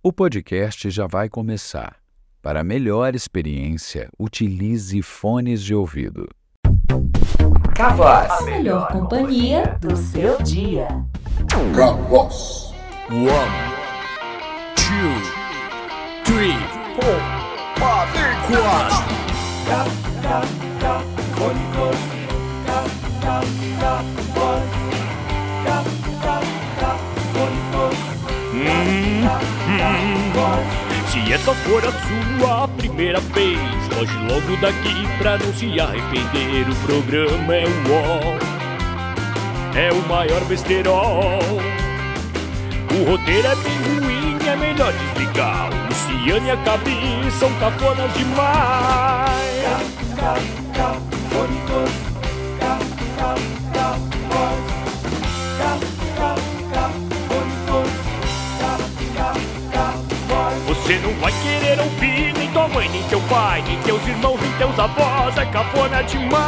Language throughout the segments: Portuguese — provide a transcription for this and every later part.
O podcast já vai começar. Para melhor experiência, utilize fones de ouvido. Cavoz. A melhor companhia do seu dia. Cavoz. One, two, three, four, five, quatro. Se essa for a sua primeira vez, foge logo daqui pra não se arrepender. O programa é o é o maior besterol. O roteiro é bem ruim, é melhor desligar. O Luciano e a Gabi são cafonas demais. Você teus avós. É cafona demais.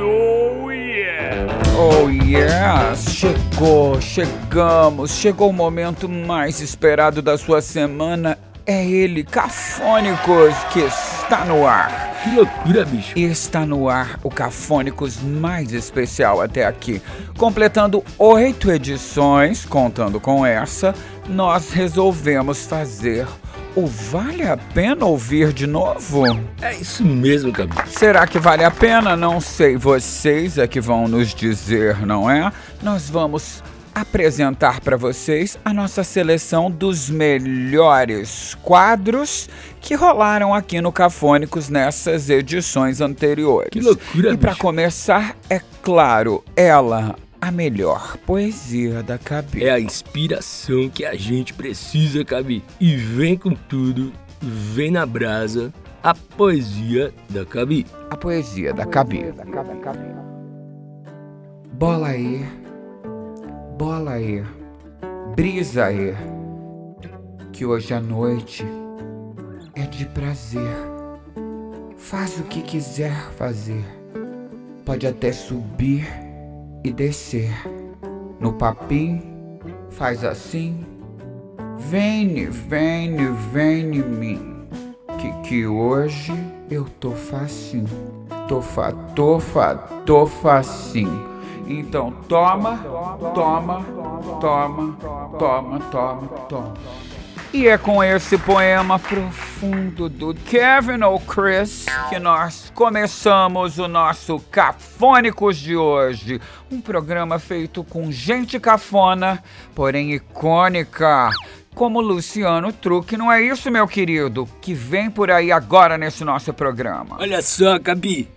Oh yeah. Oh yes! Chegou, chegamos, chegou o momento mais esperado da sua semana. É ele, Cafônicos, que está no ar. Que loucura, bicho. Está no ar o Cafônicos mais especial até aqui. Completando oito edições, contando com essa, nós resolvemos fazer o Vale a Pena Ouvir de novo? É isso mesmo, Gabi. Será que vale a pena? Não sei. Vocês é que vão nos dizer, não é? Nós vamos apresentar para vocês a nossa seleção dos melhores quadros que rolaram aqui no Cafônicos nessas edições anteriores. Que loucura, E para começar, é claro, ela, a melhor poesia da cabeça. É a inspiração que a gente precisa, Gabi. E vem com tudo, vem na brasa, a poesia da Gabi. A poesia da cabeça. Bola aí, bola aí, brisa aí, que hoje à noite é de prazer. Faz o que quiser fazer, pode até subir e descer. No papim, faz assim, vem, vem, vem em mim que, que hoje eu tô facinho. Tô fa, tô fa, tô facinho. Então toma, toma, toma, toma, toma, toma. E é com esse poema profundo do Kevin ou Chris que nós começamos o nosso Cafônicos de hoje. Um programa feito com gente cafona, porém icônica como Luciano Truque, não é isso, meu querido? Que vem por aí agora nesse nosso programa. Olha só, Gabi.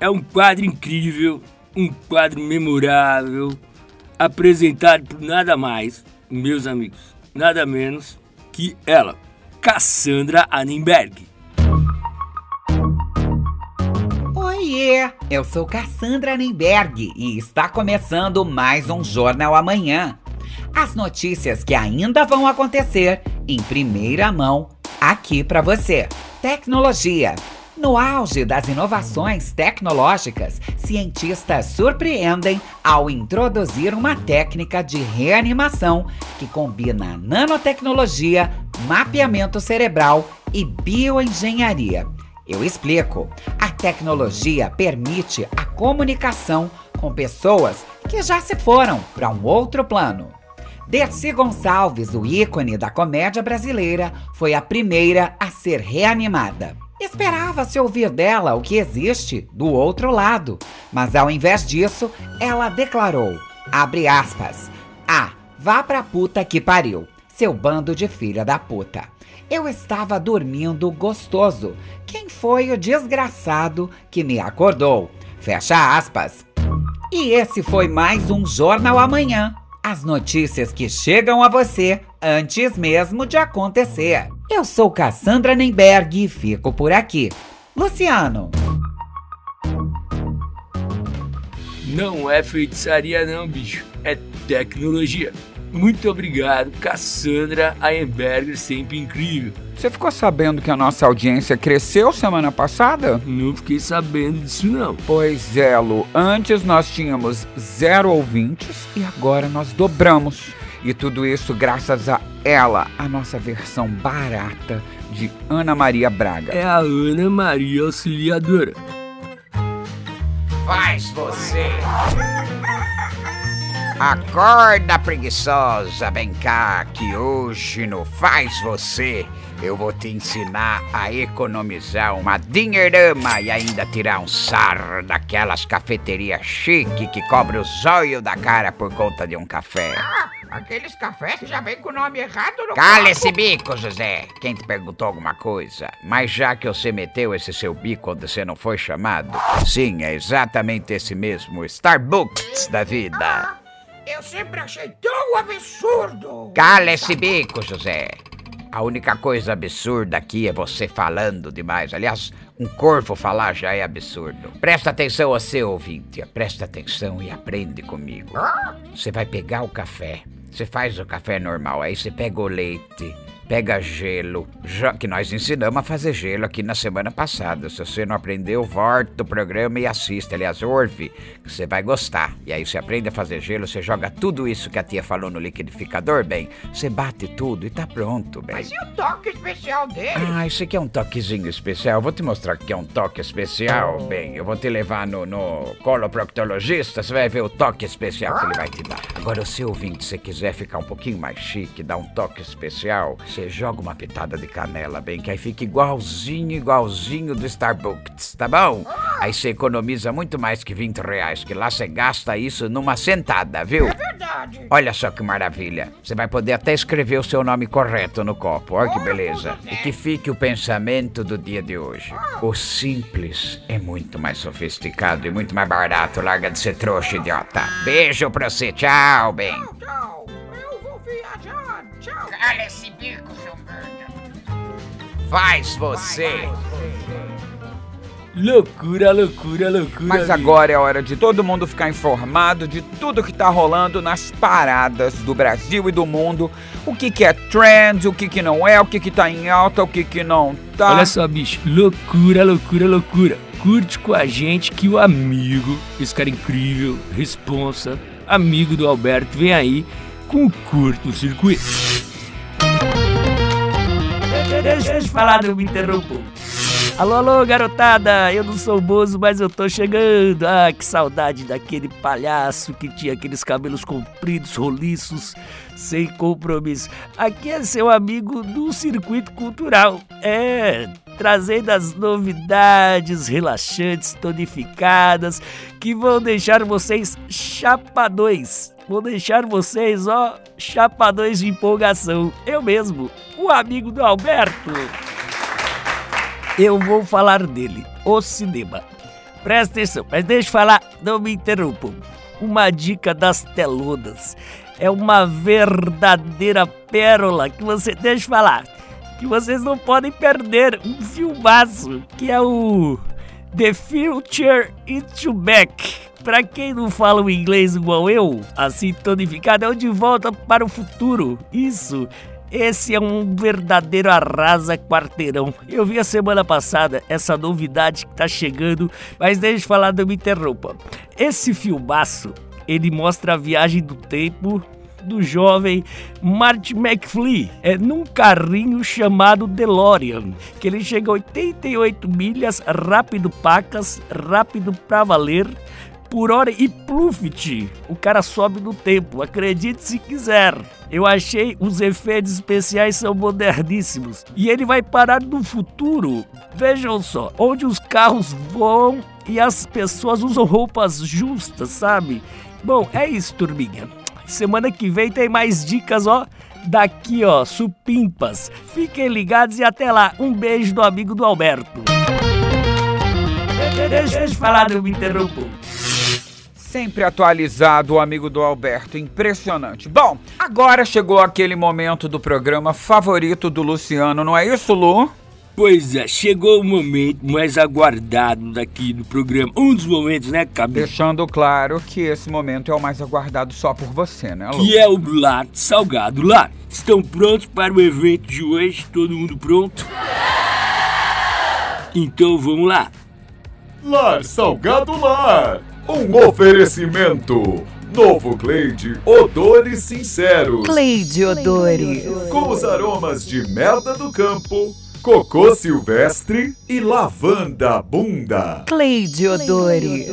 É um quadro incrível, um quadro memorável, apresentado por nada mais, meus amigos, nada menos que ela, Cassandra Annenberg. Oiê, eu sou Cassandra Nemberg e está começando mais um Jornal Amanhã. As notícias que ainda vão acontecer em primeira mão aqui para você. Tecnologia. No auge das inovações tecnológicas, cientistas surpreendem ao introduzir uma técnica de reanimação que combina nanotecnologia, mapeamento cerebral e bioengenharia. Eu explico. A tecnologia permite a comunicação com pessoas que já se foram para um outro plano. Dercy Gonçalves, o ícone da comédia brasileira, foi a primeira a ser reanimada. Esperava-se ouvir dela o que existe do outro lado, mas ao invés disso, ela declarou, abre aspas, ah, vá pra puta que pariu, seu bando de filha da puta. Eu estava dormindo gostoso. Quem foi o desgraçado que me acordou? Fecha aspas. E esse foi mais um Jornal Amanhã. As notícias que chegam a você antes mesmo de acontecer. Eu sou Cassandra Nemberg e fico por aqui. Luciano, Não é feitiçaria não, bicho. É tecnologia. Muito obrigado, Cassandra Aenberger, sempre incrível. Você ficou sabendo que a nossa audiência cresceu semana passada? Não fiquei sabendo disso não. Pois é, Lu. Antes nós tínhamos zero ouvintes e agora nós dobramos. E tudo isso graças a ela, a nossa versão barata de Ana Maria Braga. É a Ana Maria Auxiliadora. Faz você. Acorda, preguiçosa, vem cá, que hoje no Faz Você eu vou te ensinar a economizar uma dinheirama e ainda tirar um sarro daquelas cafeterias chique que cobra o zóio da cara por conta de um café. Ah, aqueles cafés que já vem com o nome errado no Cala esse bico, José. Quem te perguntou alguma coisa? Mas já que você meteu esse seu bico onde você não foi chamado, sim, é exatamente esse mesmo, Starbucks da vida. Ah, eu sempre achei tão absurdo. Cala esse bico, José. A única coisa absurda aqui é você falando demais. Aliás, um corvo falar já é absurdo. Presta atenção, você ouvinte. Presta atenção e aprende comigo. Você vai pegar o café. Você faz o café normal, aí você pega o leite, pega gelo, já que nós ensinamos a fazer gelo aqui na semana passada. Se você não aprendeu, volta o programa e assista. Aliás, ouve, que você vai gostar. E aí você aprende a fazer gelo, você joga tudo isso que a tia falou no liquidificador, bem. Você bate tudo e tá pronto, bem. Mas e o toque especial dele? Ah, isso aqui é um toquezinho especial. Vou te mostrar que é um toque especial. Bem, eu vou te levar no, no coloproctologista. Você vai ver o toque especial que ele vai te dar. Agora, se ouvinte, se quiser ficar um pouquinho mais chique, dar um toque especial, você joga uma pitada de canela, bem, que aí fica igualzinho, igualzinho do Starbucks, tá bom? Aí você economiza muito mais que 20 reais, que lá você gasta isso numa sentada, viu? É verdade. Olha só que maravilha. Você vai poder até escrever o seu nome correto no copo. Olha que beleza. E que fique o pensamento do dia de hoje. O simples é muito mais sofisticado e muito mais barato. Larga de ser trouxa, idiota. Beijo pra você. Tchau, bem. Tchau, eu viajar. Tchau. Cala esse bico, seu merda. Faz você. Loucura, loucura, loucura. Mas amigo. agora é hora de todo mundo ficar informado de tudo que tá rolando nas paradas do Brasil e do mundo. O que que é trend, o que que não é, o que que tá em alta, o que que não tá. Olha só, bicho. Loucura, loucura, loucura. Curte com a gente que o amigo, esse cara incrível, responsa, amigo do Alberto, vem aí com o curto circuito. Deixa eu falar, não me interrompam. Alô, alô, garotada! Eu não sou Bozo, mas eu tô chegando. Ah, que saudade daquele palhaço que tinha aqueles cabelos compridos, roliços, sem compromisso. Aqui é seu amigo do Circuito Cultural. É, trazendo as novidades relaxantes, tonificadas, que vão deixar vocês chapadões. Vou deixar vocês, ó, chapadões de empolgação. Eu mesmo, o amigo do Alberto eu vou falar dele, o cinema. Presta atenção, mas deixa eu falar, não me interrompam. Uma dica das telonas. É uma verdadeira pérola que você deixa eu falar. Que vocês não podem perder. Um filmaço que é o The Future Into Back. Pra quem não fala o inglês igual eu, assim tonificado, é o De Volta para o Futuro. Isso. Esse é um verdadeiro arrasa quarteirão. Eu vi a semana passada essa novidade que tá chegando, mas deixa eu falar, não me interrompa. Esse filmaço, ele mostra a viagem do tempo do jovem Marty McFly é num carrinho chamado DeLorean, que ele chega a 88 milhas, rápido pacas, rápido pra valer, por hora e pluft, o cara sobe no tempo, acredite se quiser. Eu achei os efeitos especiais são moderníssimos e ele vai parar no futuro. Vejam só, onde os carros voam e as pessoas usam roupas justas, sabe? Bom, é isso, turminha. Semana que vem tem mais dicas, ó. Daqui, ó, supimpas. Fiquem ligados e até lá. Um beijo do amigo do Alberto. Deixa eu falar, não me interrompam. Sempre atualizado, o amigo do Alberto. Impressionante. Bom, agora chegou aquele momento do programa favorito do Luciano, não é isso, Lu? Pois é, chegou o momento mais aguardado daqui no programa. Um dos momentos, né, cabeça? Deixando claro que esse momento é o mais aguardado só por você, né, Lu? Que é o Lar Salgado Lar. Estão prontos para o evento de hoje? Todo mundo pronto? Então vamos lá. Lar Salgado Lar. Um oferecimento. Novo Cleide Odores Sinceros. Cleide Odores. Com os aromas de merda do campo, cocô silvestre e lavanda bunda. Cleide Odores.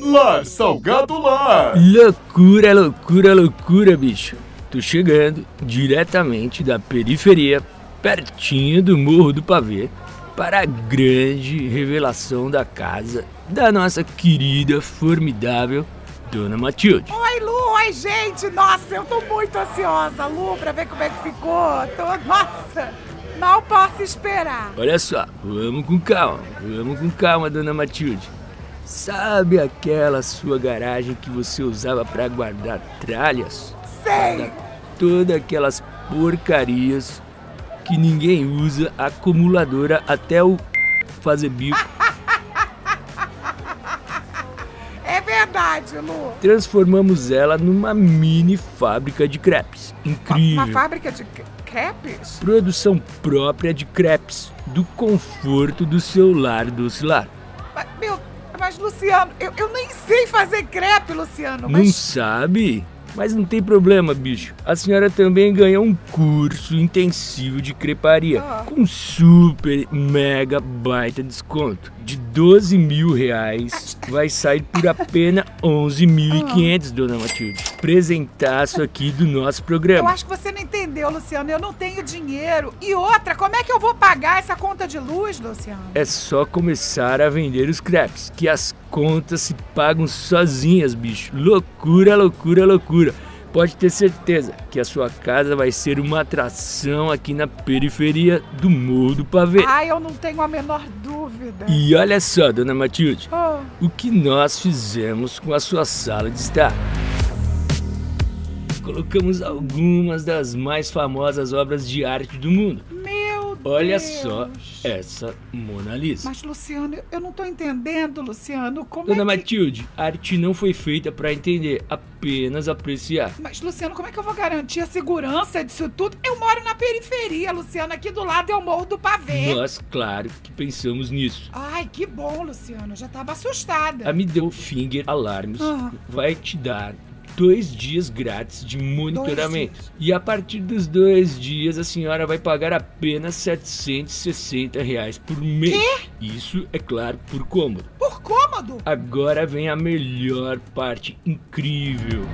Lar Salgado Lar. Loucura, loucura, loucura, bicho. Tô chegando diretamente da periferia, pertinho do Morro do Pavê, para a grande revelação da casa da nossa querida, formidável Dona Matilde. Oi, Lu, oi, gente. Nossa, eu tô muito ansiosa, Lu, pra ver como é que ficou. Tô, nossa, mal posso esperar. Olha só, vamos com calma, vamos com calma, Dona Matilde. Sabe aquela sua garagem que você usava para guardar tralhas? Sei. Todas aquelas porcarias que ninguém usa, acumuladora até o fazer bico. É verdade, Lu. Transformamos ela numa mini fábrica de crepes. Uma Incrível. fábrica de c- crepes? Produção própria de crepes, do conforto do seu lar doce-lar. Mas, meu, mas Luciano, eu, eu nem sei fazer crepe, Luciano. Não Mas sabe? Mas não tem problema, bicho. A senhora também ganhou um curso intensivo de creparia Ah. com super mega baita desconto de 12 mil reais. Vai sair por apenas 11.500, dona Matilde. Presentaço aqui do nosso eu programa. acho que você não entendeu, Luciano. Eu não tenho dinheiro. E outra, como é que eu vou pagar essa conta de luz, Luciano? É só começar a vender os crepes, que as contas se pagam sozinhas, bicho. Loucura, loucura, loucura. Pode ter certeza que a sua casa vai ser uma atração aqui na periferia do Morro do Pavê. Ai, eu não tenho a menor dúvida. E olha só, dona Matilde, Oh, o que nós fizemos com a sua sala de estar. Colocamos algumas das mais famosas obras de arte do mundo. Olha Deus. só essa Mona Lisa. Mas, Luciano, eu não tô entendendo, Luciano. Como Dona é que... Matilde, a arte não foi feita para entender, apenas apreciar. Mas, Luciano, como é que eu vou garantir a segurança disso tudo? Eu moro na periferia, Luciano. Aqui do lado é o Morro do Pavê. Nós, claro, que pensamos nisso. Ai, que bom, Luciano. Eu já tava assustada. A Middle Finger Alarms Ah. vai te dar dois dias grátis de monitoramento. E a partir dos dois dias, a senhora vai pagar apenas 760 reais por mês. Isso, é claro, por cômodo. Por cômodo? Agora vem a melhor parte incrível.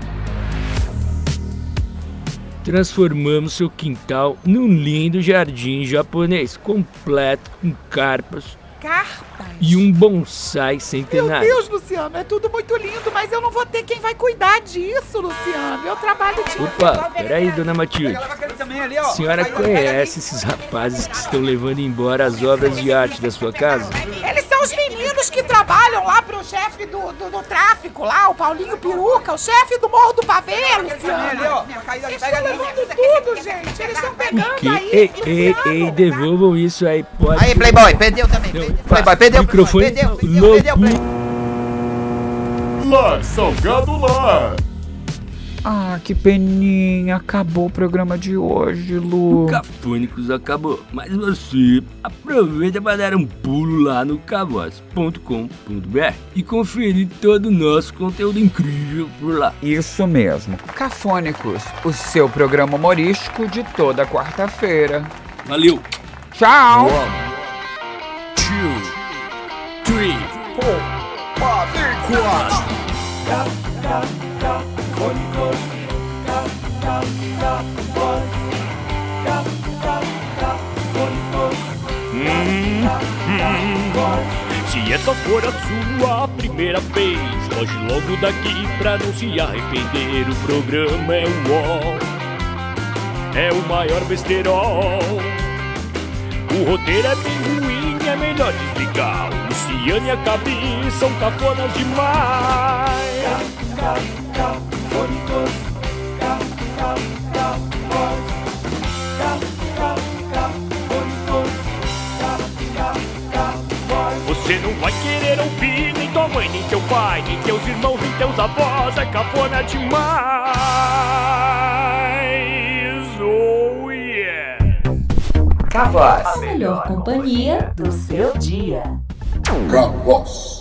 Transformamos seu quintal num lindo jardim japonês, completo com carpas Carpas. e um bonsai Meu centenário. Deus, Luciano, é tudo muito lindo, mas eu não vou ter quem vai cuidar disso, Luciano. Eu trabalho de. Opa, peraí, dona Matilde. A senhora conhece esses rapazes que estão levando embora as obras de arte da sua casa? Que trabalham lá pro chefe do, do, do tráfico lá, o Paulinho Peruca, o chefe do Morro do Pavê, Luciano. Eles estão levando tudo, gente. Eles estão pegando Que? aí. Ei, ei, ei, devolvam isso aí, pode. Aí, Playboy, perdeu também. Playboy, perdeu. microfone Perdeu, perdeu, louco. perdeu, perdeu. Lar Salgado Lar. Ah, que peninha. Acabou o programa de hoje, Lu. O Cafônicos acabou, mas você aproveita para dar um pulo lá no cavoz.com.br e conferir todo o nosso conteúdo incrível por lá. Isso mesmo. Cafônicos, o seu programa humorístico de toda quarta-feira. Valeu! Tchau! One, two, three, four, quatro. Se essa for a sua primeira vez, foge logo daqui pra não se arrepender. O programa é o ó, é o maior besterol. O roteiro é bem ruim, é melhor desligar. O Luciano e a Gabi são cafonas demais. Teus avós. É cafona demais. Oh yeah. A melhor companhia do seu dia. Caos.